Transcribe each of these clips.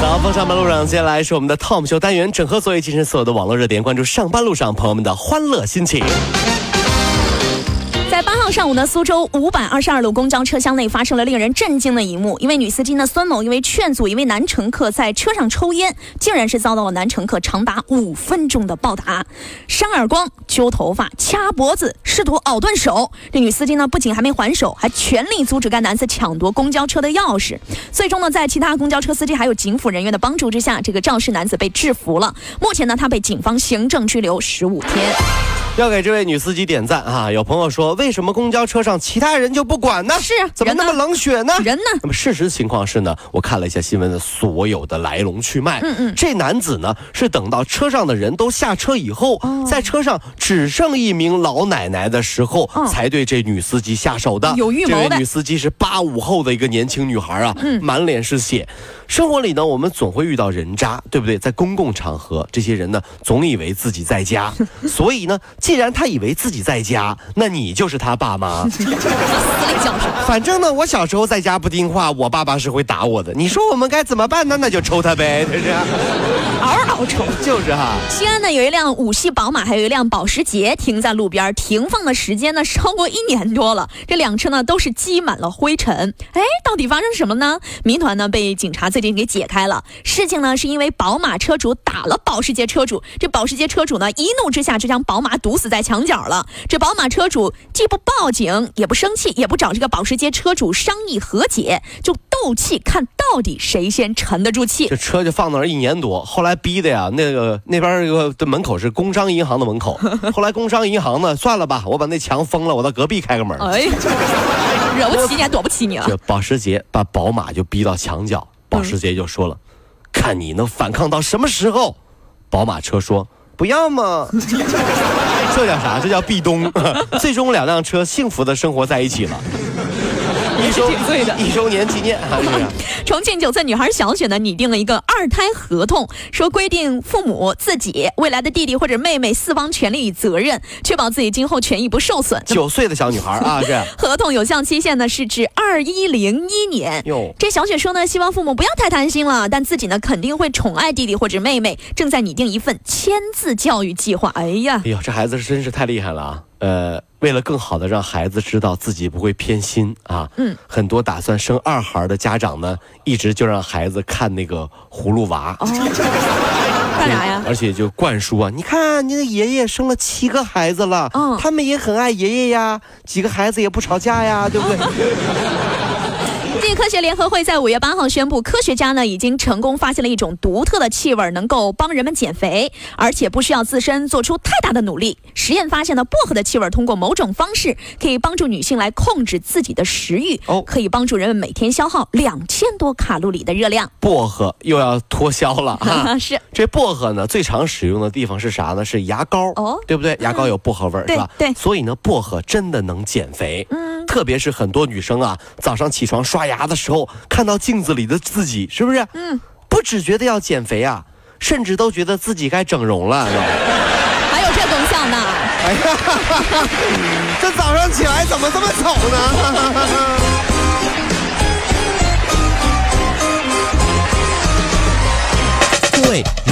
早，风上班路上，接下来是我们的 Tom 秀单元，整合所有今日所有的网络热点，关注上班路上朋友们的欢乐心情。在八号上午呢，苏州五百二十二路公交车厢内发生了令人震惊的一幕。一位女司机呢，孙某因为劝阻一位男乘客在车上抽烟，竟然是遭到了男乘客长达五分钟的暴打，扇耳光、揪头发、掐脖子，试图咬断手。这女司机呢，不仅还没还手，还全力阻止该男子抢夺公交车的钥匙。最终呢，在其他公交车司机还有警辅人员的帮助之下，这个肇事男子被制服了。目前呢，他被警方行政拘留十五天。要给这位女司机点赞啊！有朋友说，为什么公交车上其他人就不管呢？是，怎么那么冷血呢？人呢？那么事实情况是呢，我看了一下新闻的所有的来龙去脉。嗯嗯，这男子呢是等到车上的人都下车以后，在车上只剩一名老奶奶的时候，才对这女司机下手的。有预谋的。这位女司机是八五后的一个年轻女孩啊，满脸是血。生活里呢，我们总会遇到人渣，对不对？在公共场合，这些人呢总以为自己在家，所以呢，既然他以为自己在家，那你就是他爸妈。反正呢，我小时候在家不听话，我爸爸是会打我的。你说我们该怎么办呢？那就抽他呗，这是。嗷嗷抽，就是哈。西安呢有一辆五系宝马，还有一辆保时捷停在路边，停放的时间呢超过一年多了。这两车呢都是积满了灰尘。哎，到底发生什么呢？谜团呢被警察最近给解开了。事情呢是因为宝马车主打了保时捷车主，这保时捷车主呢一怒之下就将宝马堵死在墙角了。这宝马车主既不报警，也不生气，也不找这个保时捷车主商议和解，就斗气，看到底谁先沉得住气。这车就放那儿一年多，后来。逼的呀，那个那边那个的门口是工商银行的门口。后来工商银行呢，算了吧，我把那墙封了，我到隔壁开个门。哎，惹不起你，还躲不起你了！这保时捷把宝马就逼到墙角，保时捷就说了：“看你能反抗到什么时候。”宝马车说：“不要嘛。”这叫啥？这叫壁咚。最终两辆车幸福的生活在一起了。一周一周年纪念啊！重庆九岁女孩小雪呢，拟定了一个二胎合同，说规定父母、自己、未来的弟弟或者妹妹四方权利与责任，确保自己今后权益不受损。九岁的小女孩啊，这合同有效期限呢是指二一零一年。哟，这小雪说呢，希望父母不要太贪心了，但自己呢肯定会宠爱弟弟或者妹妹，正在拟定一份签字教育计划。哎呀，哎呦，这孩子真是太厉害了啊！呃，为了更好的让孩子知道自己不会偏心啊，嗯，很多打算生二孩的家长呢，一直就让孩子看那个葫芦娃，干啥呀？而且就灌输啊，你看你的爷爷生了七个孩子了，嗯，他们也很爱爷爷呀，几个孩子也不吵架呀，对不对？科学联合会在五月八号宣布，科学家呢已经成功发现了一种独特的气味，能够帮人们减肥，而且不需要自身做出太大的努力。实验发现呢，薄荷的气味通过某种方式可以帮助女性来控制自己的食欲，哦，可以帮助人们每天消耗两千多卡路里的热量。薄荷又要脱销了啊！是这薄荷呢，最常使用的地方是啥呢？是牙膏哦，对不对？牙膏有薄荷味儿是吧？对，所以呢，薄荷真的能减肥。嗯。特别是很多女生啊，早上起床刷牙的时候，看到镜子里的自己，是不是？嗯，不只觉得要减肥啊，甚至都觉得自己该整容了。还有这功效呢？哎呀，这早上起来怎么这么丑呢？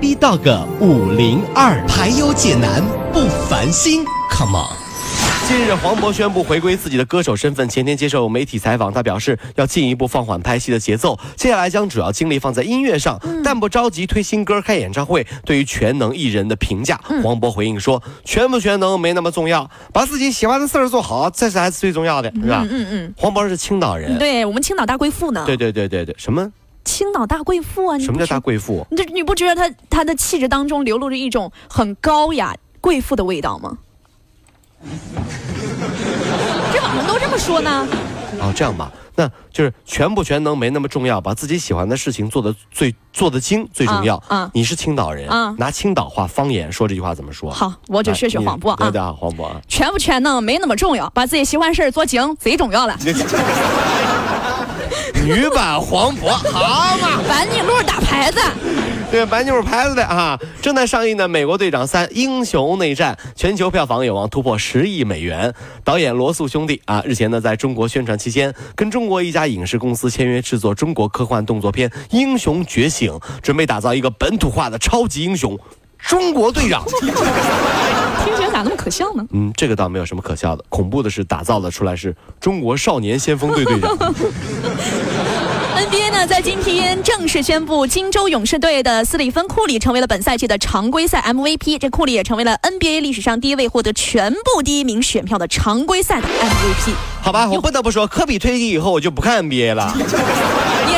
B B Dog 五零二排忧解难不烦心，Come on！近日，黄渤宣布回归自己的歌手身份。前天接受媒体采访，他表示要进一步放缓拍戏的节奏，接下来将主要精力放在音乐上，但不着急推新歌、开演唱会。对于全能艺人的评价，黄渤回应说：“全不全能没那么重要，把自己喜欢的事儿做好，这才是最重要的，是吧？”嗯嗯。黄渤是青岛人，对我们青岛大贵妇呢。对对对对对，什么？青岛大贵妇啊！什么叫大贵妇？你这你不觉得她她的气质当中流露着一种很高雅贵妇的味道吗？这网上都这么说呢？哦，这样吧，那就是全不全能没那么重要，把自己喜欢的事情做的最做得精最重要。啊啊你是青岛人，啊拿青岛话方言说这句话怎么说？好，我就学学黄渤啊对。的，黄渤啊。全不全能没那么重要，把自己喜欢事儿做精最重要了。女版黄渤，好嘛？板尼路打牌子，对，白妞牌子的啊，正在上映的《美国队长三：英雄内战》全球票房有望突破十亿美元。导演罗素兄弟啊，日前呢在中国宣传期间，跟中国一家影视公司签约制作中国科幻动作片《英雄觉醒》，准备打造一个本土化的超级英雄——中国队长。可笑呢？嗯，这个倒没有什么可笑的，恐怖的是打造的出来是中国少年先锋队队长。NBA 呢，在今天正式宣布，金州勇士队的斯蒂芬·库里成为了本赛季的常规赛 MVP。这库里也成为了 NBA 历史上第一位获得全部第一名选票的常规赛的 MVP。好吧，我不得不说，科比退役以后我就不看 NBA 了。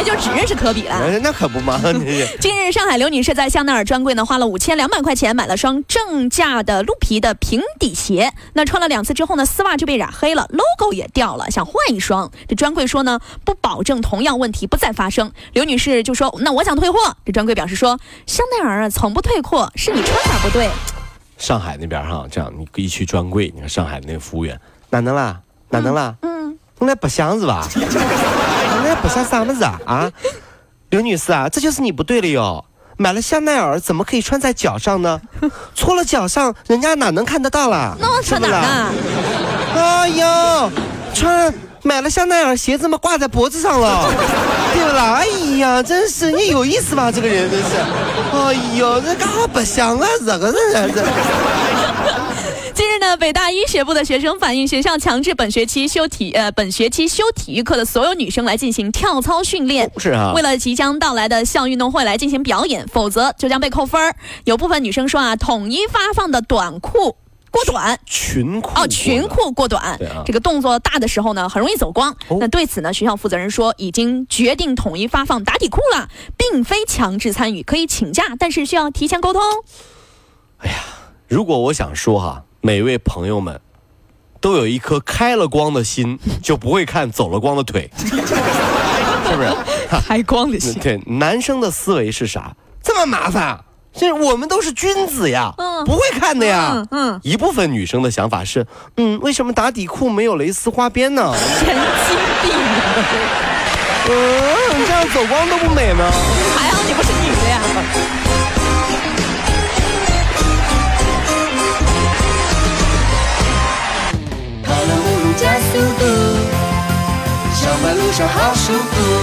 你也就只认识科比了。哎那可不嘛，你近日，上海刘女士在香奈儿专柜呢花了五千两百块钱买了双正价的鹿皮的平底鞋。那穿了两次之后呢，丝袜就被染黑了，logo 也掉了，想换一双。这专柜说呢，不保证同样问题不再发生。刘女士就说：“那我想退货。”这专柜表示说：“香奈儿啊，从不退货，是你穿法不对。上海那边哈，这样你一去专柜，你看上海那个服务员，哪能啦？哪能啦？嗯，我来不想是吧？我来不想啥么子啊？啊，刘女士啊，这就是你不对了哟。买了香奈儿，怎么可以穿在脚上呢？搓了脚上，人家哪能看得到啦？那我穿哪儿呢？哎呦，穿买了香奈儿鞋子嘛，挂在脖子上了，对不啦？哎呀，真是你有意思吧？这个人真是，哎呦，这干啥不香啊？这个人这。近日呢，北大医学部的学生反映，学校强制本学期修体呃本学期修体育课的所有女生来进行跳操训练。是啊为了即将到来的校运动会来进行表演，否则就将被扣分儿有部分女生说啊，统一发放的短裤过短。裙裤哦，裙裤过短，啊这个动作大的时候呢，很容易走光。哦那对此呢，学校负责人说，已经决定统一发放打底裤了，并非强制参与，可以请假，但是需要提前沟通。哎呀如果我想说哈，每位朋友们都有一颗开了光的心，就不会看走了光的腿，是不是？开光的心对，男生的思维是啥？这么麻烦？这我们都是君子呀，嗯不会看的呀。嗯嗯一部分女生的想法是，嗯，为什么打底裤没有蕾丝花边呢？神经病！嗯，这样走光都不美吗？跑了